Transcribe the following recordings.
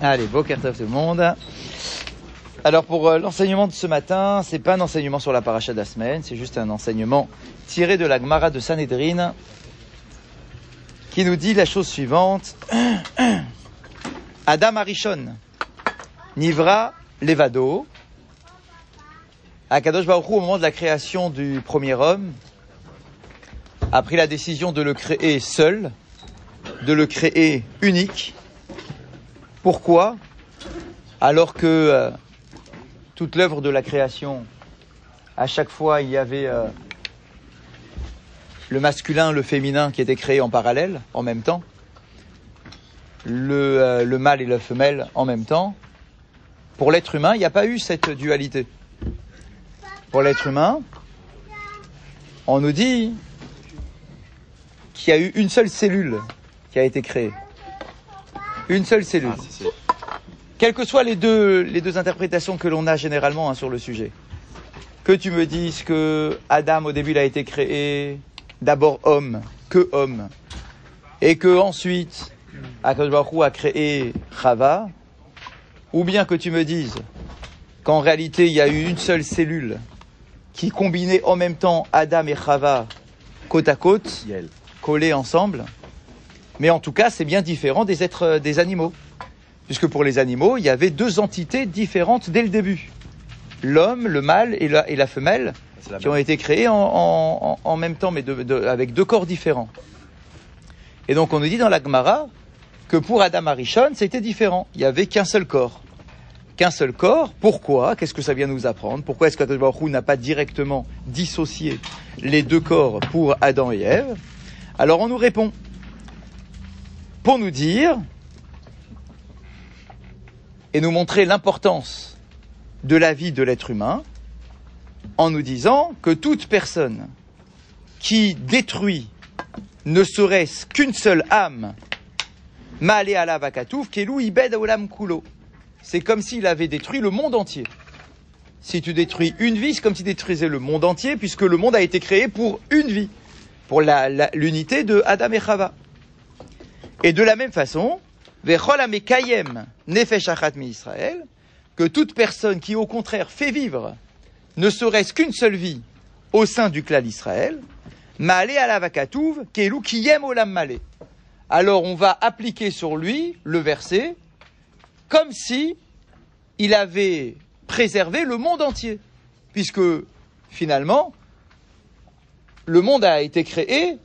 Allez, beau cartov tout le monde. Alors pour euh, l'enseignement de ce matin, c'est pas un enseignement sur la paracha de la semaine, c'est juste un enseignement tiré de la Gemara de Sanhedrin qui nous dit la chose suivante. Adam Arishon, Nivra Levado, Akadosh Baruch au moment de la création du premier homme, a pris la décision de le créer seul, de le créer unique. Pourquoi? Alors que euh, toute l'œuvre de la création, à chaque fois, il y avait euh, le masculin, le féminin qui étaient créés en parallèle, en même temps, le, euh, le mâle et la femelle en même temps. Pour l'être humain, il n'y a pas eu cette dualité. Pour l'être humain, on nous dit qu'il y a eu une seule cellule qui a été créée. Une seule cellule. Ah, si, si. Quelles que soient les deux, les deux interprétations que l'on a généralement hein, sur le sujet. Que tu me dises que Adam au début il a été créé d'abord homme, que homme, et que ensuite Akadosh a créé Chava, ou bien que tu me dises qu'en réalité il y a eu une seule cellule qui combinait en même temps Adam et Chava côte à côte, collés ensemble. Mais en tout cas, c'est bien différent des êtres, euh, des animaux. Puisque pour les animaux, il y avait deux entités différentes dès le début. L'homme, le mâle et la, et la femelle, la qui ont été créés en, en- en- en même temps, mais de- de- avec deux corps différents. Et donc, on nous dit dans la Gemara que pour Adam Arishon, c'était différent. Il y avait qu'un seul corps. Qu'un seul corps. Pourquoi? Qu'est-ce que ça vient nous apprendre? Pourquoi est-ce qu'Akadosh Baruch n'a pas directement dissocié les deux corps pour Adam et Ève? Alors, on nous répond pour nous dire et nous montrer l'importance de la vie de l'être humain en nous disant que toute personne qui détruit ne serait-ce qu'une seule âme, Maale ala vakatouf, kelou ibed olam kulo. C'est comme s'il avait détruit le monde entier. Si tu détruis une vie, c'est comme si tu détruisais le monde entier, puisque le monde a été créé pour une vie, pour l'unité de Adam et Chava. Et de la même façon, Israël, que toute personne qui au contraire fait vivre ne serait-ce qu'une seule vie au sein du clan d'Israël, Maale ala vakatouv, kelou kiyem olam malé. Alors on va appliquer sur lui le verset comme si il avait préservé le monde entier. Puisque finalement, le monde a été créé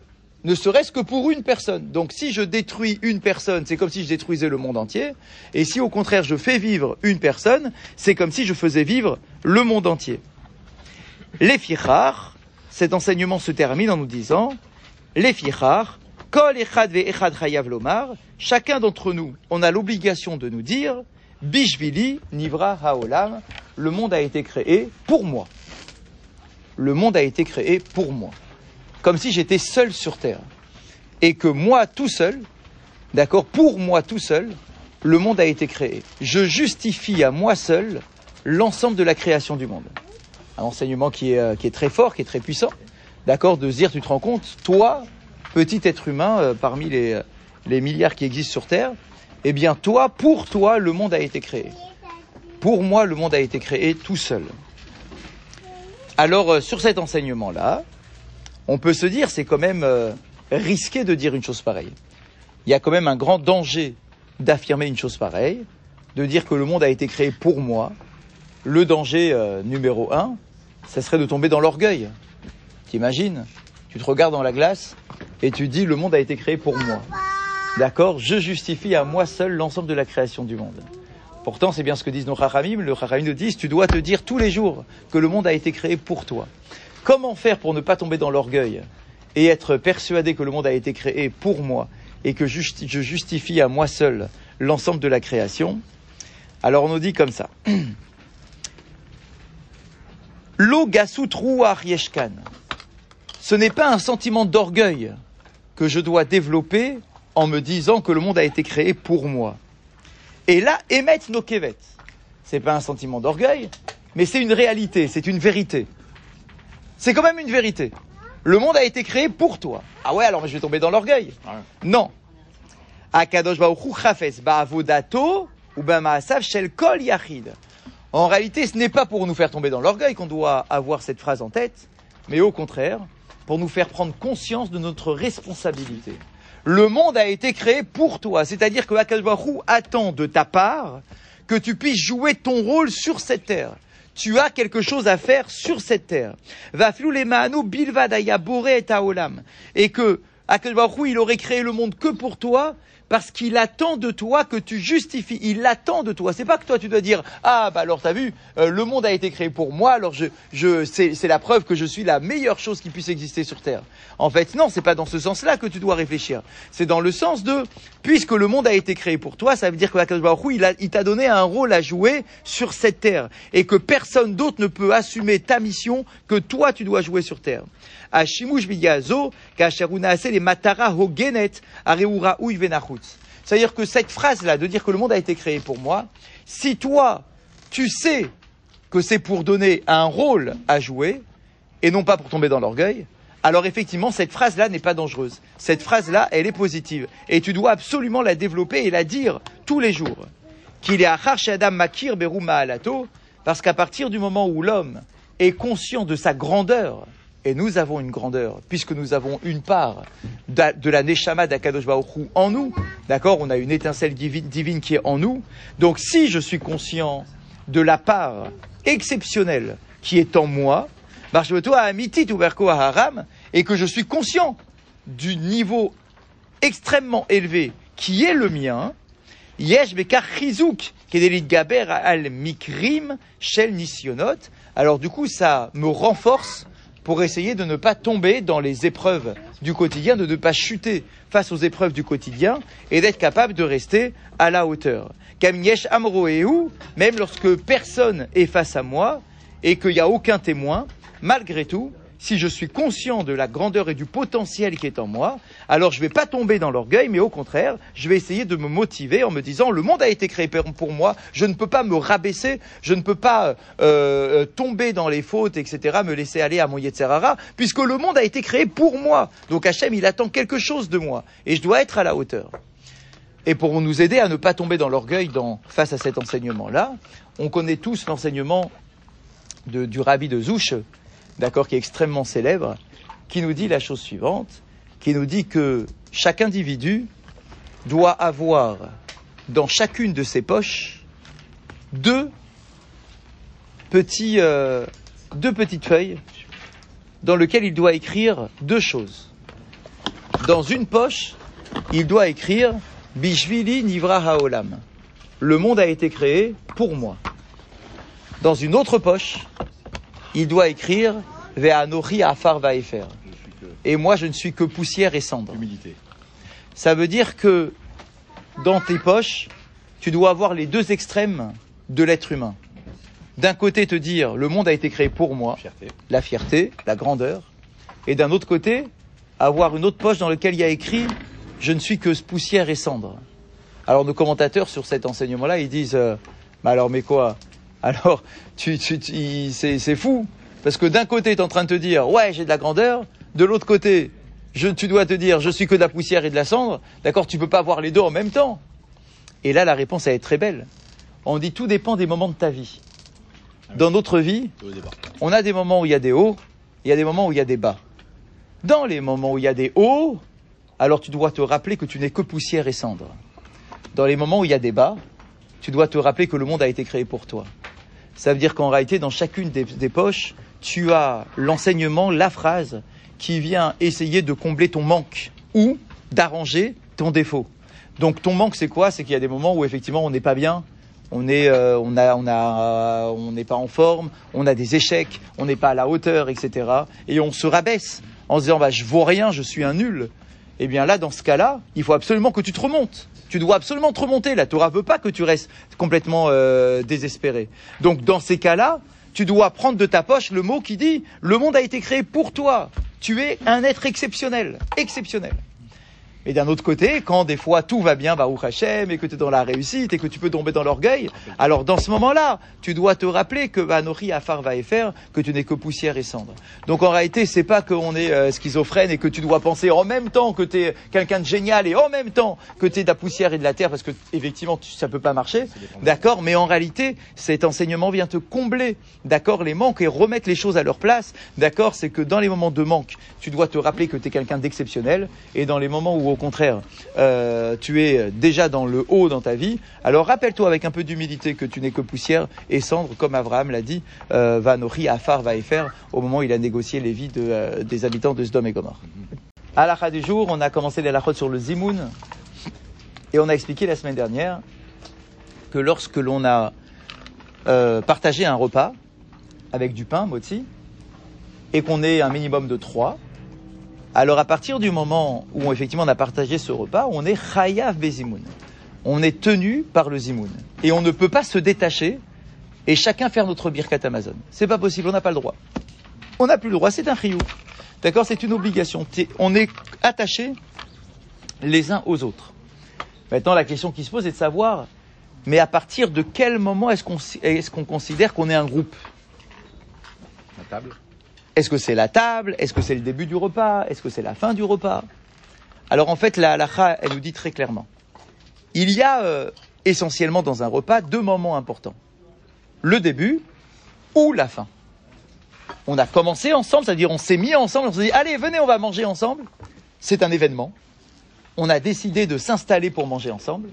ne serait-ce que pour une personne. Donc si je détruis une personne, c'est comme si je détruisais le monde entier. Et si au contraire je fais vivre une personne, c'est comme si je faisais vivre le monde entier. Les cet enseignement se termine en nous disant, les kol echad ve'echad chayav lomar, chacun d'entre nous, on a l'obligation de nous dire, bishvili nivra haolam, le monde a été créé pour moi. Le monde a été créé pour moi. Comme si j'étais seul sur terre. Et que moi tout seul, d'accord, pour moi tout seul, le monde a été créé. Je justifie à moi seul l'ensemble de la création du monde. Un enseignement qui est, euh, qui est très fort, qui est très puissant. D'accord De se dire, tu te rends compte, toi, petit être humain, euh, parmi les, euh, les milliards qui existent sur Terre, eh bien toi, pour toi, le monde a été créé. Pour moi, le monde a été créé tout seul. Alors, sur cet enseignement-là, on peut se dire, c'est quand même euh, risqué de dire une chose pareille. Il y a quand même un grand danger d'affirmer une chose pareille, de dire que le monde a été créé pour moi. Le danger euh, numéro un, ça serait de tomber dans l'orgueil. T'imagines Tu te regardes dans la glace et tu dis le monde a été créé pour moi. D'accord Je justifie à moi seul l'ensemble de la création du monde. Pourtant, c'est bien ce que disent nos Chachamim. Le Chachamim nous disent, tu dois te dire tous les jours que le monde a été créé pour toi. Comment faire pour ne pas tomber dans l'orgueil et être persuadé que le monde a été créé pour moi et que je justifie à moi seul l'ensemble de la création? Alors on nous dit comme ça. Yeshkan. Ce n'est pas un sentiment d'orgueil que je dois développer en me disant que le monde a été créé pour moi. Et là, émet no kevet. C'est pas un sentiment d'orgueil, mais c'est une réalité, c'est une vérité. C'est quand même une vérité. Le monde a été créé pour toi. Ah ouais, alors je vais tomber dans l'orgueil. Ouais. Non. Akadosh Baruch Hu chafes ba'avodato ou ba'ma'asav shel kol yachid. En réalité, ce n'est pas pour nous faire tomber dans l'orgueil qu'on doit avoir cette phrase en tête, mais au contraire, pour nous faire prendre conscience de notre responsabilité. Le monde a été créé pour toi, c'est-à-dire que Akadosh attend de ta part que tu puisses jouer ton rôle sur cette terre. Tu as quelque chose à faire sur cette terre. Va bilvadaya boré et taolam. Et que Akadosh il aurait créé le monde que pour toi, parce qu'il attend de toi que tu justifies. Il attend de toi. C'est pas que toi tu dois dire ah bah alors t'as vu euh, le monde a été créé pour moi alors je je c'est la preuve que je suis la meilleure chose qui puisse exister sur terre. En fait non c'est pas dans ce sens-là que tu dois réfléchir. C'est dans le sens de puisque le monde a été créé pour toi ça veut dire que Hu, il a il t'a donné un rôle à jouer sur cette terre et que personne d'autre ne peut assumer ta mission que toi tu dois jouer sur terre. C'est-à-dire que cette phrase-là, de dire que le monde a été créé pour moi, si toi, tu sais que c'est pour donner un rôle à jouer, et non pas pour tomber dans l'orgueil, alors effectivement, cette phrase-là n'est pas dangereuse. Cette phrase-là, elle est positive. Et tu dois absolument la développer et la dire tous les jours. Qu'il est achar adam makir beruma alato, parce qu'à partir du moment où l'homme est conscient de sa grandeur, et nous avons une grandeur, puisque nous avons une part de la Neshama d'Akadosh Baruch Hu en nous. D'accord? On a une étincelle divine, qui est en nous. Donc si je suis conscient de la part exceptionnelle qui est en moi, et que je suis conscient du niveau extrêmement élevé qui est le mien. Alors du coup, ça me renforce pour essayer de ne pas tomber dans les épreuves du quotidien, de ne pas chuter face aux épreuves du quotidien et d'être capable de rester à la hauteur. Kamyesh Amroeu, même lorsque personne est face à moi et qu'il n'y a aucun témoin, malgré tout, si je suis conscient de la grandeur et du potentiel qui est en moi, alors je ne vais pas tomber dans l'orgueil, mais au contraire, je vais essayer de me motiver en me disant le monde a été créé pour moi, je ne peux pas me rabaisser, je ne peux pas euh, tomber dans les fautes, etc., me laisser aller à mon Yetzerara, puisque le monde a été créé pour moi. Donc Hachem, il attend quelque chose de moi, et je dois être à la hauteur. Et pour nous aider à ne pas tomber dans l'orgueil face à cet enseignement-là, on connaît tous l'enseignement du rabbi de Zouch, d'accord, qui est extrêmement célèbre, qui nous dit la chose suivante, qui nous dit que chaque individu doit avoir dans chacune de ses poches deux euh, deux petites feuilles dans lesquelles il doit écrire deux choses. Dans une poche, il doit écrire Bishvili Nivra Haolam. Le monde a été créé pour moi. Dans une autre poche, il doit écrire Ve'anochi Afar Vaefer. Et moi, je ne suis que poussière et cendre. humilité. Ça veut dire que dans tes poches, tu dois avoir les deux extrêmes de l'être humain. D'un côté, te dire le monde a été créé pour moi, Fierté. la fierté, la grandeur, et d'un autre côté, avoir une autre poche dans laquelle il y a écrit je ne suis que poussière et cendre. Alors nos commentateurs sur cet enseignement-là, ils disent euh, mais alors mais quoi? Alors tu, tu, c'est fou parce que d'un côté tu es en train de te dire ouais j'ai de la grandeur, de l'autre côté je, tu dois te dire je suis que de la poussière et de la cendre. D'accord, tu peux pas avoir les deux en même temps. Et là la réponse elle est très belle. On dit tout dépend des moments de ta vie. Dans notre vie, on a des moments où il y a des hauts, il y a des moments où il y a des bas. Dans les moments où il y a des hauts, alors tu dois te rappeler que tu n'es que poussière et cendre. Dans les moments où il y a des bas, tu dois te rappeler que le monde a été créé pour toi. Ça veut dire qu'en réalité, dans chacune des, poches, tu as l'enseignement, la phrase qui vient essayer de combler ton manque ou d'arranger ton défaut. Donc ton manque, c'est quoi? C'est qu'il y a des moments où effectivement on n'est pas bien, on euh, on a, on a, euh, n'est pas en forme, on a des échecs, on n'est pas à la hauteur, etc. Et on se rabaisse en se disant bah je vaux rien, je suis un nul. Eh bien là, dans ce cas-là, il faut absolument que tu te remontes. Tu dois absolument te remonter. La Torah veut pas que tu restes complètement euh, désespéré. Donc dans ces cas-là, tu dois prendre de ta poche le mot qui dit le monde a été créé pour toi. Tu es un être exceptionnel, exceptionnel. Mais d'un autre côté, quand des fois tout va bien, Baruch Hashem, et que tu es dans la réussite, et que tu peux tomber dans l'orgueil, alors dans ce moment-là, tu dois te rappeler que Vanori Afar va faire, que tu n'es que poussière et cendre. Donc en réalité, c'est pas qu'on est euh, schizophrène et que tu dois penser en même temps que tu es quelqu'un de génial et en même temps que tu es de la poussière et de la terre, parce que effectivement, tu- ça peut pas marcher. D'accord? Mais en réalité, cet enseignement vient te combler, d'accord, les manques et remettre les choses à leur place. D'accord? C'est que dans les moments de manque, tu dois te rappeler que tu es quelqu'un d'exceptionnel et dans les moments où au contraire, euh, tu es déjà dans le haut dans ta vie, alors rappelle-toi avec un peu d'humilité que tu n'es que poussière et cendre, comme Abraham l'a dit, euh, va nourrir Afar va faire au moment où il a négocié les vies euh, des habitants de Sdom et Gomorre. À l'achat du jour, on a commencé les lachot sur le Zimoun et on a expliqué la semaine dernière que lorsque l'on a euh, partagé un repas avec du pain, moti, et qu'on est un minimum de trois, alors à partir du moment où effectivement on a partagé ce repas, on est chayav bezimoun. On est tenu par le zimoun. Et on ne peut pas se détacher et chacun faire notre birkat Amazon. C'est pas possible, on n'a pas le droit. On n'a plus le droit, c'est un chiyou. D'accord C'est une obligation. On est attachés les uns aux autres. Maintenant, la question qui se pose est de savoir, mais à partir de quel moment est-ce qu'on est qu'on considère qu'on est un groupe? La table Est-ce que c'est la table? Est-ce que c'est le début du repas? Est-ce que c'est la fin du repas? Alors en fait, la halakha, elle nous dit très clairement, il y a euh, essentiellement dans un repas deux moments importants. Le début ou la fin. On a commencé ensemble, c'est-à-dire on s'est mis ensemble, on s'est dit, allez, venez, on va manger ensemble. C'est un événement. On a décidé de s'installer pour manger ensemble.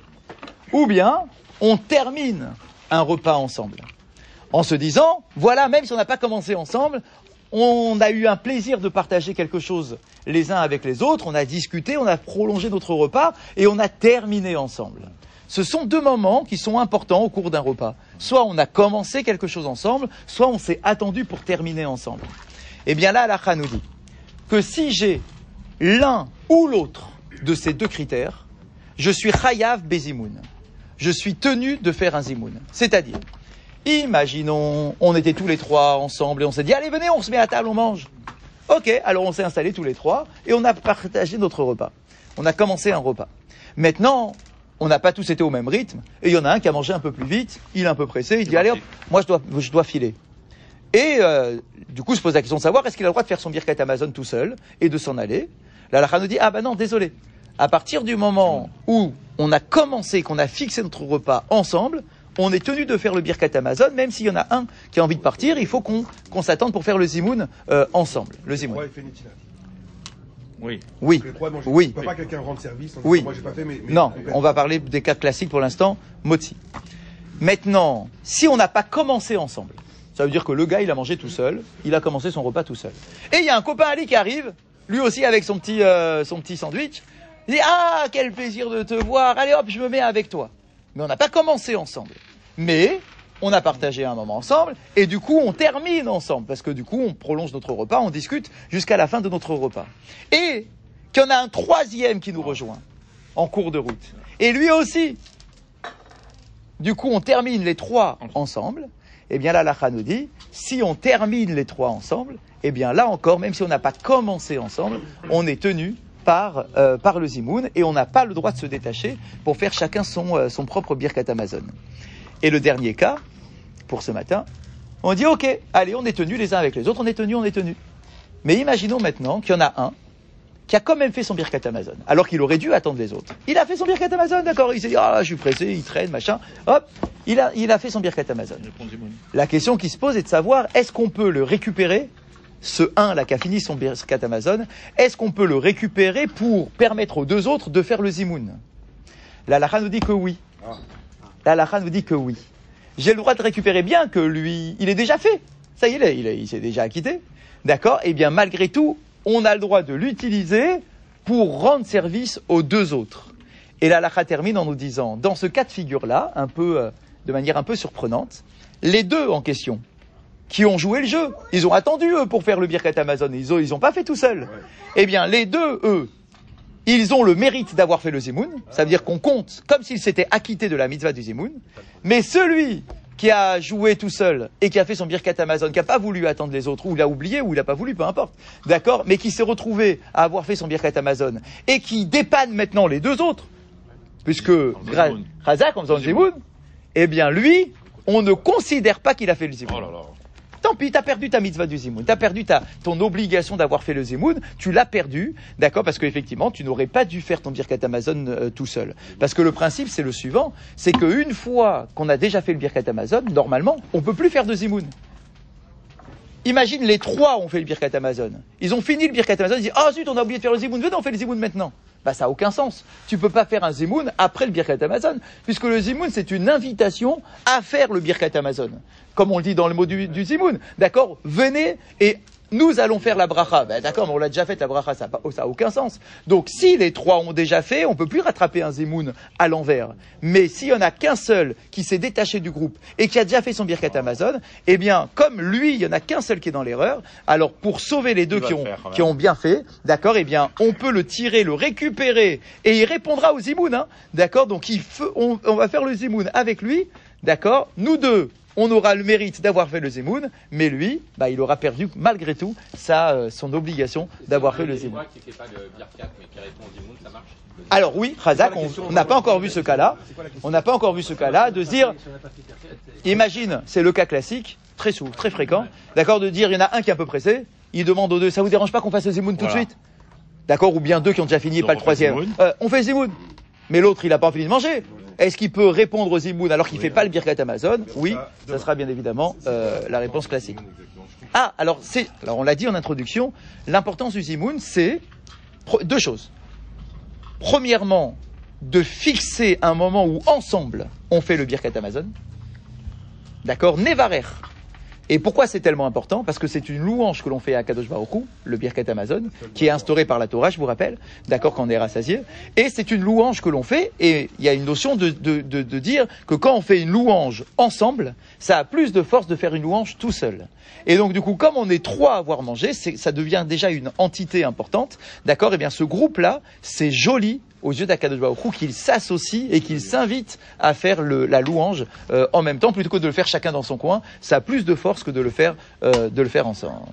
Ou bien, on termine un repas ensemble. En se disant, voilà, même si on n'a pas commencé ensemble, on a eu un plaisir de partager quelque chose les uns avec les autres, on a discuté, on a prolongé notre repas et on a terminé ensemble. Ce sont deux moments qui sont importants au cours d'un repas. Soit on a commencé quelque chose ensemble, soit on s'est attendu pour terminer ensemble. Eh bien là, la nous dit que si j'ai l'un ou l'autre de ces deux critères, je suis chayav bezimoun. Je suis tenu de faire un zimoun. C'est-à-dire, imaginons, on était tous les trois ensemble et on s'est dit, allez, venez, on se met à table, on mange. Ok, alors on s'est installés tous les trois et on a partagé notre repas. On a commencé un repas. Maintenant, on n'a pas tous été au même rythme et il y en a un qui a mangé un peu plus vite, il est un peu pressé, il dit, allez hop, moi je dois, je dois filer. Et euh, du coup, se pose la question de savoir est-ce qu'il a le droit de faire son birkat Amazon tout seul et de s'en aller? La Lacha nous dit ah ben non, désolé. À partir du moment où on a commencé, qu'on a fixé notre repas ensemble, on est tenu de faire le birkat Amazon, même s'il y en a un qui a envie de partir, il faut qu'on qu'on s'attende pour faire le zimoun euh, ensemble. Le zimoun. Oui. Oui, trois oui. Pas quelqu'un rendre service. en Oui. disant, Moi, j'ai pas fait, mais. mais- Non, on va parler des cas classiques pour l'instant, moti. Maintenant, si on n'a pas commencé ensemble, ça veut dire que le gars, il a mangé tout seul, il a commencé son repas tout seul. Et il y a un copain Ali qui arrive, lui aussi avec son petit, euh, son petit sandwich. Il dit Ah, quel plaisir de te voir, allez hop, je me mets avec toi. Mais on n'a pas commencé ensemble. Mais on a partagé un moment ensemble, et du coup, on termine ensemble, parce que du coup, on prolonge notre repas, on discute jusqu'à la fin de notre repas. Et qu'il y en a un troisième qui nous rejoint en cours de route. Et lui aussi. Du coup, on termine les trois ensemble. Eh bien là, la nous dit, si on termine les trois ensemble, eh bien là encore, même si on n'a pas commencé ensemble, on est tenu par, euh, par le zimoun et on n'a pas le droit de se détacher pour faire chacun son, euh, son propre birkat Amazon. Et le dernier cas, pour ce matin, on dit, ok, allez, on est tenus les uns avec les autres, on est tenus, on est tenus. Mais imaginons maintenant qu'il y en a un qui a quand même fait son birkat Amazon, alors qu'il aurait dû attendre les autres. Il a fait son birkat Amazon, d'accord, il s'est dit, ah, je suis pressé, il traîne, machin, hop, il a, il a fait son birkat Amazon. La question qui se pose est de savoir, est-ce qu'on peut le récupérer, ce 1 là qui a fini son birkat Amazon, est-ce qu'on peut le récupérer pour permettre aux deux autres de faire le zimoun? La Lacha nous dit que oui. La nous dit que oui. J'ai le droit de récupérer bien que lui, il est déjà fait. Ça y est, il est- il, est- il s'est déjà acquitté. D'accord? Eh bien, malgré tout, on a le droit de l'utiliser pour rendre service aux deux autres. Et la termine en nous disant, dans ce cas de figure-là, un peu, euh, de manière un peu surprenante, les deux en question, qui ont joué le jeu, ils ont attendu eux pour faire le birkat Amazon, ils ont, ils ont pas fait tout seuls. Eh bien, les deux, eux, ils ont le mérite d'avoir fait le zimoun, ça veut dire qu'on compte comme s'ils s'étaient acquittés de la mitzvah du zimoun, mais celui qui a joué tout seul et qui a fait son birkat Amazon, qui a pas voulu attendre les autres, ou l'a oublié, ou il a pas voulu, peu importe, d'accord, mais qui s'est retrouvé à avoir fait son birkat Amazon et qui dépanne maintenant les deux autres, puisque. Razak en faisant le Zimoun, eh bien lui, on ne considère pas qu'il a fait le Zimoun. Oh. Tant pis, t'as perdu ta mitzvah du Zimoun, t'as perdu ta, ton obligation d'avoir fait le Zimoun, tu l'as perdu, d'accord, parce qu'effectivement, tu n'aurais pas dû faire ton Birkat Amazon euh, tout seul. Parce que le principe, c'est le suivant, c'est qu'une fois qu'on a déjà fait le Birkat Amazon, normalement, on peut plus faire de Zimoun. Imagine les trois ont fait le Birkat Amazon. Ils ont fini le Birkat Amazon, ils disent Ah zut, on a oublié de faire le Zimoun, venez, on fait le Zimoun maintenant. Bah ça n'a aucun sens. Tu peux pas faire un Zimoun après le Birkat Amazon, puisque le Zimoun c'est une invitation à faire le Birkat Amazon. Comme on le dit dans le mot du, du Zimoun. D'accord? Venez et nous allons faire la bracha. Ben, D'accord, mais on l'a déjà fait la bracha, ça n'a aucun sens. Donc si les trois ont déjà fait, on peut plus rattraper un Zimoun à l'envers. Mais s'il y en a qu'un seul qui s'est détaché du groupe et qui a déjà fait son Birkat Amazon, eh bien, comme lui, il y en a qu'un seul qui est dans l'erreur, alors pour sauver les deux qui ont, faire, quand même. qui ont bien fait, d'accord, eh bien, on peut le tirer, le récupérer et il répondra au Zimoun, hein, d'accord. Donc il on, on va faire le Zimoun avec lui, d'accord. Nous deux, on aura le mérite d'avoir fait le Zimoun, mais lui, bah, il aura perdu malgré tout sa, euh, son obligation d'avoir fait le marche? Alors oui, Razak, on n'a pas encore vu ce cas-là. On n'a pas encore vu ce cas-là de se dire, imagine, c'est le cas classique, très souvent, très fréquent, d'accord, de dire il y en a un qui est un peu pressé, il demande aux deux, ça vous dérange pas qu'on fasse le Zimoun tout de suite? D'accord Ou bien deux qui ont déjà fini et pas le troisième. Euh, on fait Zimoun. Mais l'autre, il n'a pas fini de manger. Est-ce qu'il peut répondre au Zimoun alors qu'il fait pas le Birkat Amazon Oui, ça sera bien évidemment euh, la réponse classique. Ah, alors c'est, alors on l'a dit en introduction, l'importance du Zimoun, c'est deux choses. Premièrement, de fixer un moment où ensemble on fait le Birkat Amazon. D'accord? Nevarer. Et pourquoi c'est tellement important? Parce que c'est une louange que l'on fait à Kadosh Baruch Hu, le Birkat Amazon, qui est instauré par la Torah, je vous rappelle, d'accord, quand on est rassasié. Et c'est une louange que l'on fait, et il y a une notion de, de, de, de dire que quand on fait une louange ensemble, ça a plus de force de faire une louange tout seul. Et donc du coup, comme on est trois à avoir mangé, ça devient déjà une entité importante, d'accord? Et bien ce groupe-là, c'est joli aux yeux d'Akadosh qu'il s'associe et qu'il s'invite à faire le- la louange euh, en même temps plutôt que de le faire chacun dans son coin. Ça a plus de force que de le faire, euh, de le faire ensemble.